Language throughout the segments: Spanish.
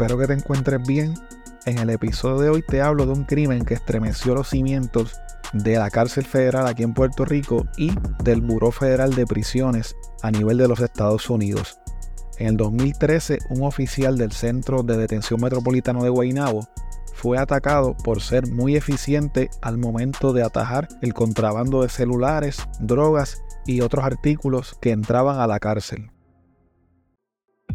Espero que te encuentres bien. En el episodio de hoy te hablo de un crimen que estremeció los cimientos de la cárcel federal aquí en Puerto Rico y del Buró Federal de Prisiones a nivel de los Estados Unidos. En el 2013, un oficial del Centro de Detención Metropolitano de Guaynabo fue atacado por ser muy eficiente al momento de atajar el contrabando de celulares, drogas y otros artículos que entraban a la cárcel.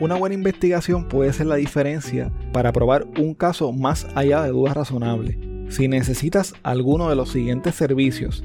Una buena investigación puede ser la diferencia para probar un caso más allá de dudas razonables. Si necesitas alguno de los siguientes servicios,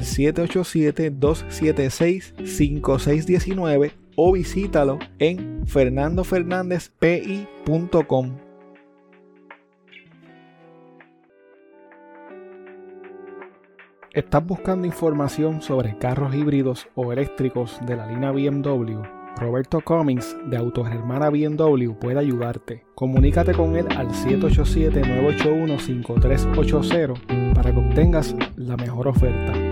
787-276-5619 o visítalo en fernandofernandezpi.com. ¿Estás buscando información sobre carros híbridos o eléctricos de la línea BMW? Roberto Cummings de Autogermana BMW puede ayudarte. Comunícate con él al 787-981-5380 para que obtengas la mejor oferta.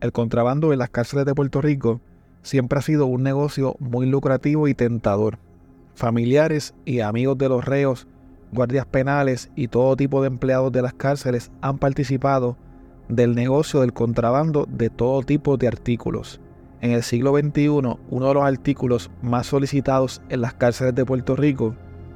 El contrabando en las cárceles de Puerto Rico siempre ha sido un negocio muy lucrativo y tentador. Familiares y amigos de los reos, guardias penales y todo tipo de empleados de las cárceles han participado del negocio del contrabando de todo tipo de artículos. En el siglo XXI, uno de los artículos más solicitados en las cárceles de Puerto Rico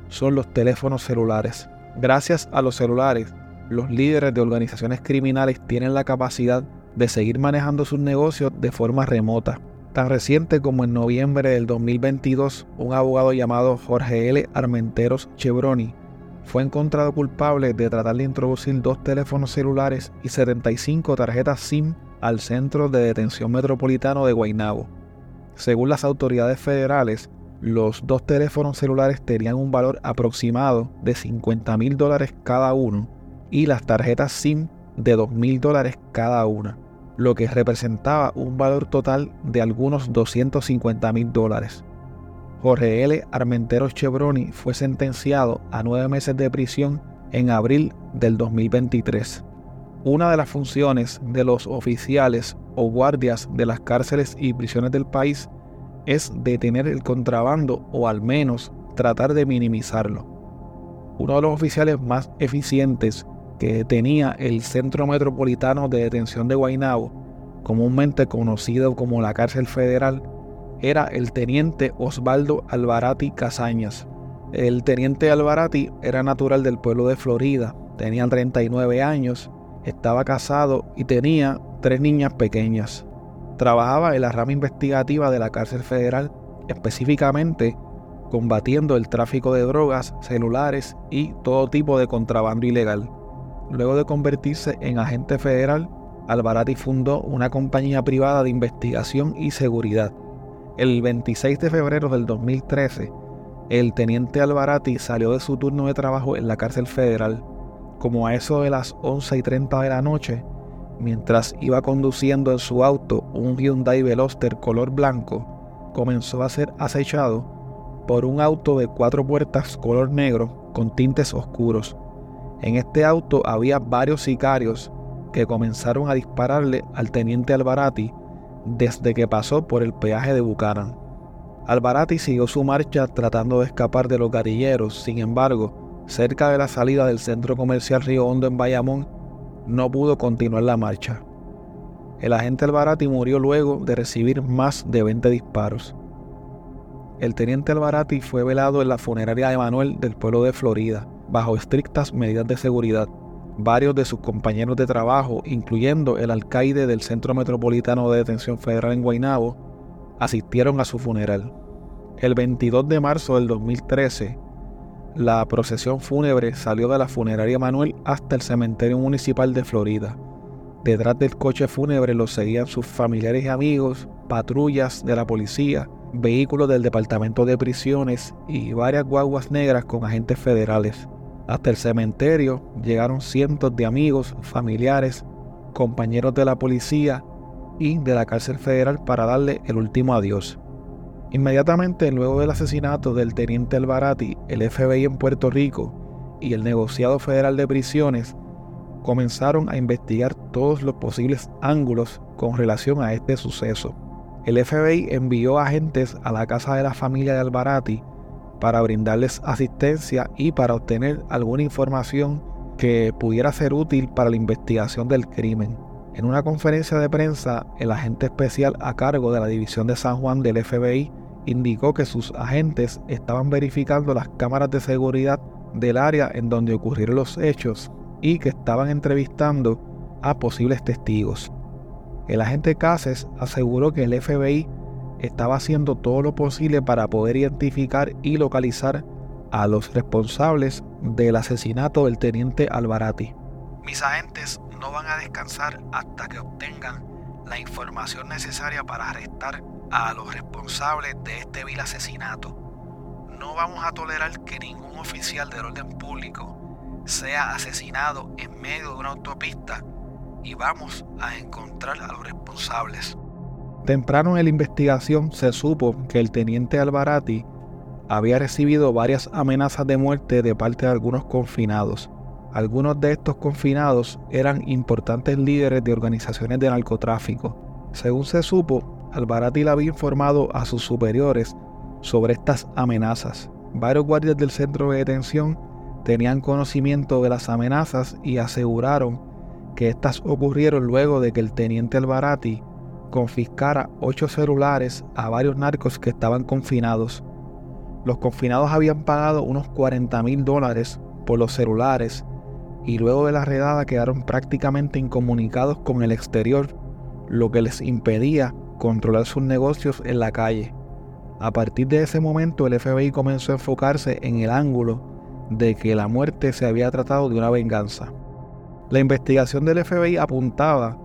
son los teléfonos celulares. Gracias a los celulares, los líderes de organizaciones criminales tienen la capacidad de seguir manejando sus negocios de forma remota. Tan reciente como en noviembre del 2022, un abogado llamado Jorge L. Armenteros Chevroni fue encontrado culpable de tratar de introducir dos teléfonos celulares y 75 tarjetas SIM al Centro de Detención Metropolitano de Guaynabo. Según las autoridades federales, los dos teléfonos celulares tenían un valor aproximado de 50 mil dólares cada uno y las tarjetas SIM de 2 mil dólares cada una lo que representaba un valor total de algunos 250 mil dólares. Jorge L. Armenteros Chevroni fue sentenciado a nueve meses de prisión en abril del 2023. Una de las funciones de los oficiales o guardias de las cárceles y prisiones del país es detener el contrabando o al menos tratar de minimizarlo. uno de los oficiales más eficientes que tenía el Centro Metropolitano de Detención de Guaynabo, comúnmente conocido como la cárcel federal, era el teniente Osvaldo Alvarati Casañas. El teniente Alvarati era natural del pueblo de Florida, tenía 39 años, estaba casado y tenía tres niñas pequeñas. Trabajaba en la rama investigativa de la cárcel federal, específicamente combatiendo el tráfico de drogas, celulares y todo tipo de contrabando ilegal. Luego de convertirse en agente federal, Alvarati fundó una compañía privada de investigación y seguridad. El 26 de febrero del 2013, el teniente Alvarati salió de su turno de trabajo en la cárcel federal. Como a eso de las 11 y 30 de la noche, mientras iba conduciendo en su auto un Hyundai Veloster color blanco, comenzó a ser acechado por un auto de cuatro puertas color negro con tintes oscuros. En este auto había varios sicarios que comenzaron a dispararle al teniente Alvarati desde que pasó por el peaje de Bucaran. Alvarati siguió su marcha tratando de escapar de los guerrilleros, sin embargo, cerca de la salida del centro comercial Río Hondo en Bayamón, no pudo continuar la marcha. El agente Alvarati murió luego de recibir más de 20 disparos. El teniente Alvarati fue velado en la funeraria de Manuel del pueblo de Florida, bajo estrictas medidas de seguridad. Varios de sus compañeros de trabajo, incluyendo el alcaide del Centro Metropolitano de Detención Federal en Guaynabo, asistieron a su funeral. El 22 de marzo del 2013, la procesión fúnebre salió de la funeraria Manuel hasta el cementerio municipal de Florida. Detrás del coche fúnebre los seguían sus familiares y amigos, patrullas de la policía, vehículos del Departamento de Prisiones y varias guaguas negras con agentes federales. Hasta el cementerio llegaron cientos de amigos, familiares, compañeros de la policía y de la cárcel federal para darle el último adiós. Inmediatamente luego del asesinato del teniente Alvarati, el FBI en Puerto Rico y el negociado federal de prisiones comenzaron a investigar todos los posibles ángulos con relación a este suceso. El FBI envió agentes a la casa de la familia de Alvarati para brindarles asistencia y para obtener alguna información que pudiera ser útil para la investigación del crimen. En una conferencia de prensa, el agente especial a cargo de la División de San Juan del FBI indicó que sus agentes estaban verificando las cámaras de seguridad del área en donde ocurrieron los hechos y que estaban entrevistando a posibles testigos. El agente Cases aseguró que el FBI estaba haciendo todo lo posible para poder identificar y localizar a los responsables del asesinato del teniente Alvarati. Mis agentes no van a descansar hasta que obtengan la información necesaria para arrestar a los responsables de este vil asesinato. No vamos a tolerar que ningún oficial del orden público sea asesinado en medio de una autopista y vamos a encontrar a los responsables. Temprano en la investigación se supo que el teniente Alvarati había recibido varias amenazas de muerte de parte de algunos confinados. Algunos de estos confinados eran importantes líderes de organizaciones de narcotráfico. Según se supo, Alvarati le había informado a sus superiores sobre estas amenazas. Varios guardias del centro de detención tenían conocimiento de las amenazas y aseguraron que estas ocurrieron luego de que el teniente Alvarati confiscara ocho celulares a varios narcos que estaban confinados. Los confinados habían pagado unos 40 mil dólares por los celulares y luego de la redada quedaron prácticamente incomunicados con el exterior, lo que les impedía controlar sus negocios en la calle. A partir de ese momento el FBI comenzó a enfocarse en el ángulo de que la muerte se había tratado de una venganza. La investigación del FBI apuntaba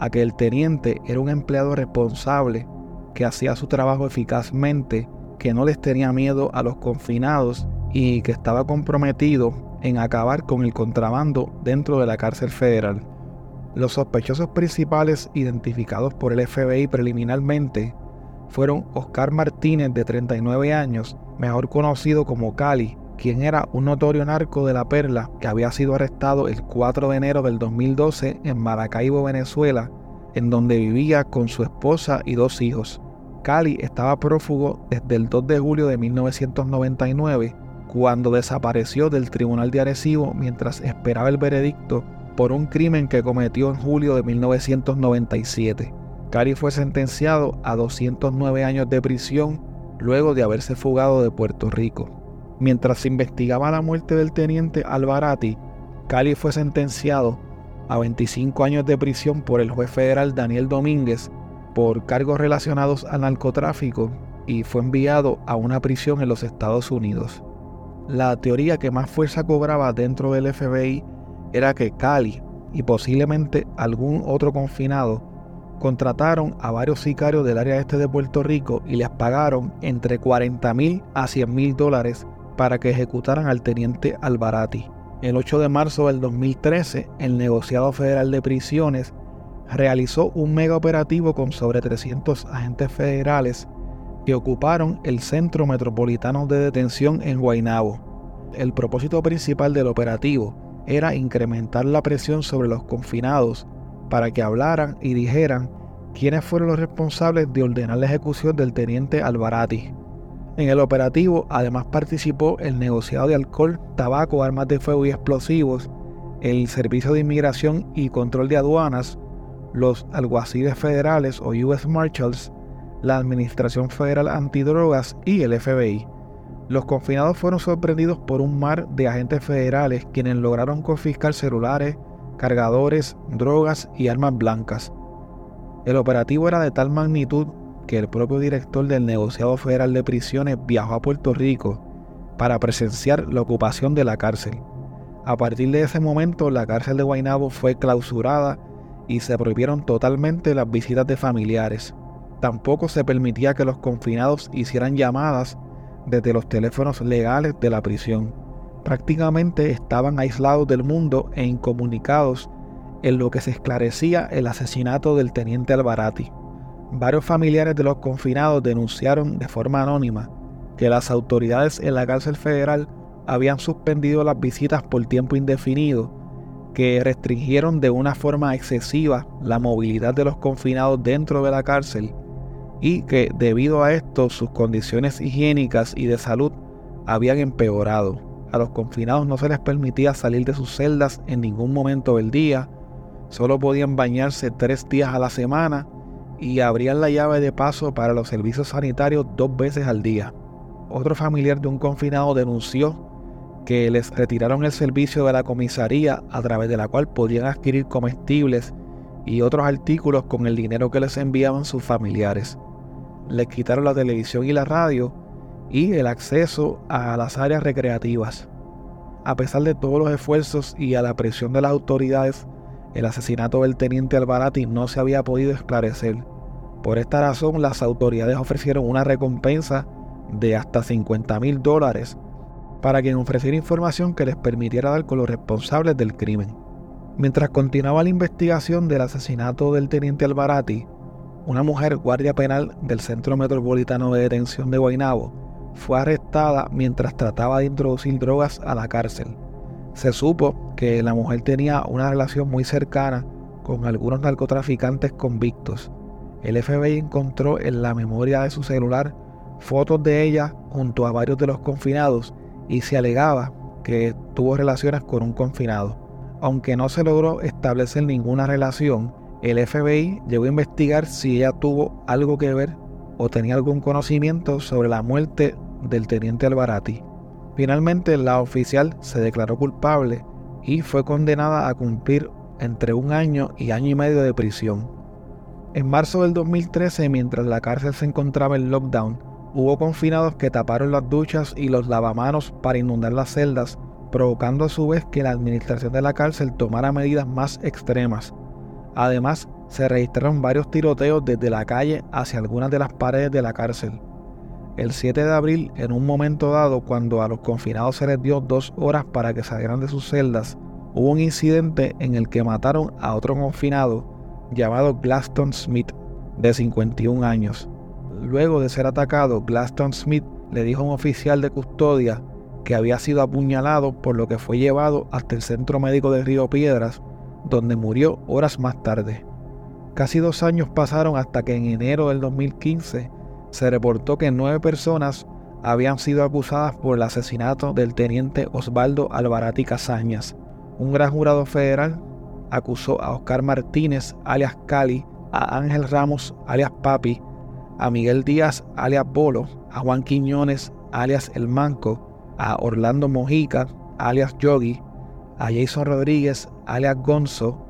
a que el teniente era un empleado responsable que hacía su trabajo eficazmente, que no les tenía miedo a los confinados y que estaba comprometido en acabar con el contrabando dentro de la cárcel federal. Los sospechosos principales identificados por el FBI preliminarmente fueron Oscar Martínez de 39 años, mejor conocido como Cali, quien era un notorio narco de la perla que había sido arrestado el 4 de enero del 2012 en Maracaibo, Venezuela, en donde vivía con su esposa y dos hijos. Cali estaba prófugo desde el 2 de julio de 1999, cuando desapareció del tribunal de Arecibo mientras esperaba el veredicto por un crimen que cometió en julio de 1997. Cari fue sentenciado a 209 años de prisión luego de haberse fugado de Puerto Rico. Mientras se investigaba la muerte del teniente Alvarati, Cali fue sentenciado a 25 años de prisión por el juez federal Daniel Domínguez por cargos relacionados al narcotráfico y fue enviado a una prisión en los Estados Unidos. La teoría que más fuerza cobraba dentro del FBI era que Cali y posiblemente algún otro confinado contrataron a varios sicarios del área este de Puerto Rico y les pagaron entre 40 mil a 100 mil dólares para que ejecutaran al teniente Alvarati. El 8 de marzo del 2013, el negociado federal de prisiones realizó un mega operativo con sobre 300 agentes federales que ocuparon el Centro Metropolitano de Detención en Guaynabo. El propósito principal del operativo era incrementar la presión sobre los confinados para que hablaran y dijeran quiénes fueron los responsables de ordenar la ejecución del teniente Alvarati. En el operativo además participó el negociado de alcohol, tabaco, armas de fuego y explosivos, el Servicio de Inmigración y Control de Aduanas, los alguaciles federales o US Marshals, la Administración Federal Antidrogas y el FBI. Los confinados fueron sorprendidos por un mar de agentes federales quienes lograron confiscar celulares, cargadores, drogas y armas blancas. El operativo era de tal magnitud que el propio director del negociado federal de prisiones viajó a Puerto Rico para presenciar la ocupación de la cárcel. A partir de ese momento, la cárcel de Guaynabo fue clausurada y se prohibieron totalmente las visitas de familiares. Tampoco se permitía que los confinados hicieran llamadas desde los teléfonos legales de la prisión. Prácticamente estaban aislados del mundo e incomunicados en lo que se esclarecía el asesinato del teniente Alvarati. Varios familiares de los confinados denunciaron de forma anónima que las autoridades en la cárcel federal habían suspendido las visitas por tiempo indefinido, que restringieron de una forma excesiva la movilidad de los confinados dentro de la cárcel y que debido a esto sus condiciones higiénicas y de salud habían empeorado. A los confinados no se les permitía salir de sus celdas en ningún momento del día, solo podían bañarse tres días a la semana y abrían la llave de paso para los servicios sanitarios dos veces al día. Otro familiar de un confinado denunció que les retiraron el servicio de la comisaría a través de la cual podían adquirir comestibles y otros artículos con el dinero que les enviaban sus familiares. Les quitaron la televisión y la radio y el acceso a las áreas recreativas. A pesar de todos los esfuerzos y a la presión de las autoridades, el asesinato del teniente Alvarati no se había podido esclarecer. Por esta razón, las autoridades ofrecieron una recompensa de hasta 50 mil dólares para quien ofreciera información que les permitiera dar con los responsables del crimen. Mientras continuaba la investigación del asesinato del teniente Alvarati, una mujer guardia penal del Centro Metropolitano de Detención de Guaynabo fue arrestada mientras trataba de introducir drogas a la cárcel. Se supo que la mujer tenía una relación muy cercana con algunos narcotraficantes convictos. El FBI encontró en la memoria de su celular fotos de ella junto a varios de los confinados y se alegaba que tuvo relaciones con un confinado. Aunque no se logró establecer ninguna relación, el FBI llegó a investigar si ella tuvo algo que ver o tenía algún conocimiento sobre la muerte del teniente Alvarati. Finalmente, la oficial se declaró culpable y fue condenada a cumplir entre un año y año y medio de prisión. En marzo del 2013, mientras la cárcel se encontraba en lockdown, hubo confinados que taparon las duchas y los lavamanos para inundar las celdas, provocando a su vez que la administración de la cárcel tomara medidas más extremas. Además, se registraron varios tiroteos desde la calle hacia algunas de las paredes de la cárcel. El 7 de abril, en un momento dado, cuando a los confinados se les dio dos horas para que salieran de sus celdas, hubo un incidente en el que mataron a otro confinado llamado Glaston Smith, de 51 años. Luego de ser atacado, Glaston Smith le dijo a un oficial de custodia que había sido apuñalado, por lo que fue llevado hasta el centro médico de Río Piedras, donde murió horas más tarde. Casi dos años pasaron hasta que en enero del 2015 se reportó que nueve personas habían sido acusadas por el asesinato del teniente Osvaldo Alvarati Casañas. Un gran jurado federal acusó a Oscar Martínez, alias Cali, a Ángel Ramos, alias Papi, a Miguel Díaz, alias Bolo, a Juan Quiñones, alias El Manco, a Orlando Mojica, alias Yogi, a Jason Rodríguez, alias Gonzo,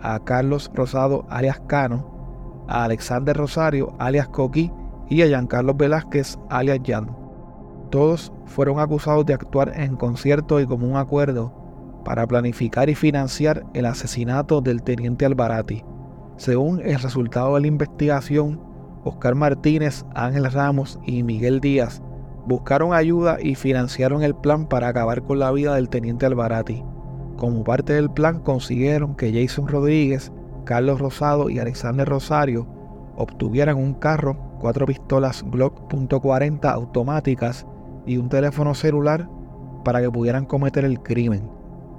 a Carlos Rosado, alias Cano, a Alexander Rosario, alias Coqui, y a Giancarlo Velázquez, alias Jan. Todos fueron acusados de actuar en concierto y común acuerdo para planificar y financiar el asesinato del teniente Alvarati. Según el resultado de la investigación, Oscar Martínez, Ángel Ramos y Miguel Díaz buscaron ayuda y financiaron el plan para acabar con la vida del teniente Alvarati. Como parte del plan consiguieron que Jason Rodríguez, Carlos Rosado y Alexander Rosario obtuvieran un carro, cuatro pistolas Glock .40 automáticas y un teléfono celular para que pudieran cometer el crimen.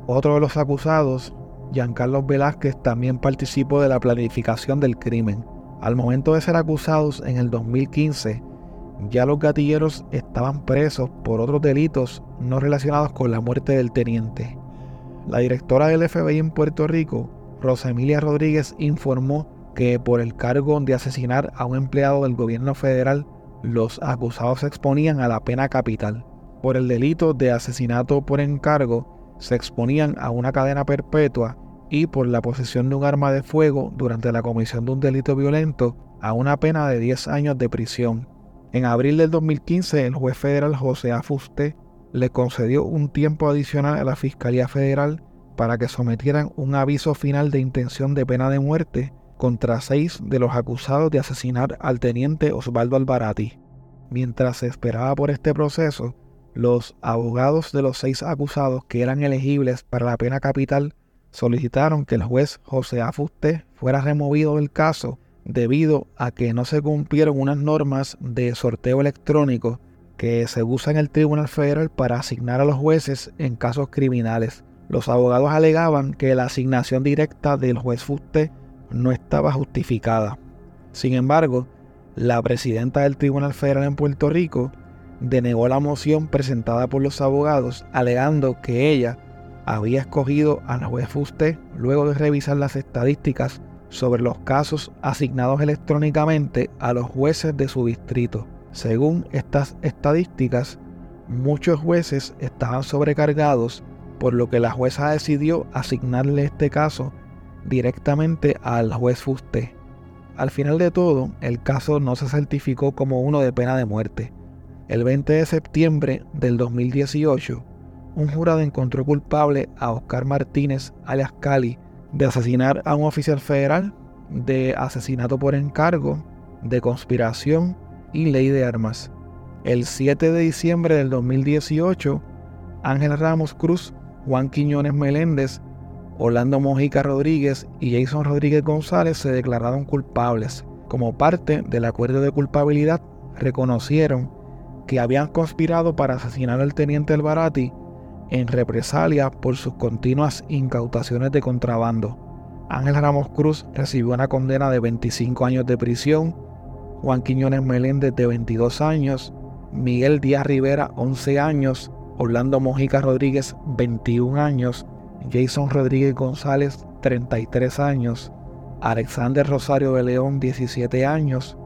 Otro de los acusados, Giancarlo Velázquez, también participó de la planificación del crimen. Al momento de ser acusados en el 2015, ya los gatilleros estaban presos por otros delitos no relacionados con la muerte del teniente. La directora del FBI en Puerto Rico, Rosa Emilia Rodríguez, informó que por el cargo de asesinar a un empleado del gobierno federal, los acusados se exponían a la pena capital. Por el delito de asesinato por encargo, se exponían a una cadena perpetua y por la posesión de un arma de fuego durante la comisión de un delito violento a una pena de 10 años de prisión. En abril del 2015, el juez federal José Afuste le concedió un tiempo adicional a la Fiscalía Federal para que sometieran un aviso final de intención de pena de muerte contra seis de los acusados de asesinar al teniente Osvaldo Alvarati. Mientras se esperaba por este proceso, los abogados de los seis acusados que eran elegibles para la pena capital solicitaron que el juez José Afuste fuera removido del caso debido a que no se cumplieron unas normas de sorteo electrónico que se usa en el Tribunal Federal para asignar a los jueces en casos criminales. Los abogados alegaban que la asignación directa del juez Fuste no estaba justificada. Sin embargo, la presidenta del Tribunal Federal en Puerto Rico denegó la moción presentada por los abogados, alegando que ella había escogido al juez Fuste luego de revisar las estadísticas sobre los casos asignados electrónicamente a los jueces de su distrito. Según estas estadísticas, muchos jueces estaban sobrecargados, por lo que la jueza decidió asignarle este caso directamente al juez Fuste. Al final de todo, el caso no se certificó como uno de pena de muerte. El 20 de septiembre del 2018, un jurado encontró culpable a Oscar Martínez, alias Cali, de asesinar a un oficial federal, de asesinato por encargo, de conspiración y ley de armas. El 7 de diciembre del 2018, Ángel Ramos Cruz, Juan Quiñones Meléndez, Orlando Mojica Rodríguez y Jason Rodríguez González se declararon culpables. Como parte del acuerdo de culpabilidad, reconocieron que habían conspirado para asesinar al teniente Alvarati en represalia por sus continuas incautaciones de contrabando. Ángel Ramos Cruz recibió una condena de 25 años de prisión Juan Quiñones Meléndez de 22 años, Miguel Díaz Rivera 11 años, Orlando Mojica Rodríguez 21 años, Jason Rodríguez González 33 años, Alexander Rosario de León 17 años,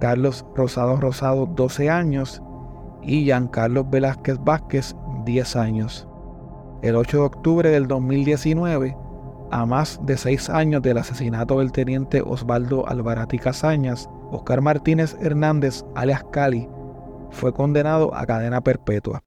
Carlos Rosado Rosado 12 años y Giancarlos Velázquez Vázquez 10 años. El 8 de octubre del 2019, a más de seis años del asesinato del teniente Osvaldo Alvarati Casañas, Oscar Martínez Hernández, alias Cali, fue condenado a cadena perpetua.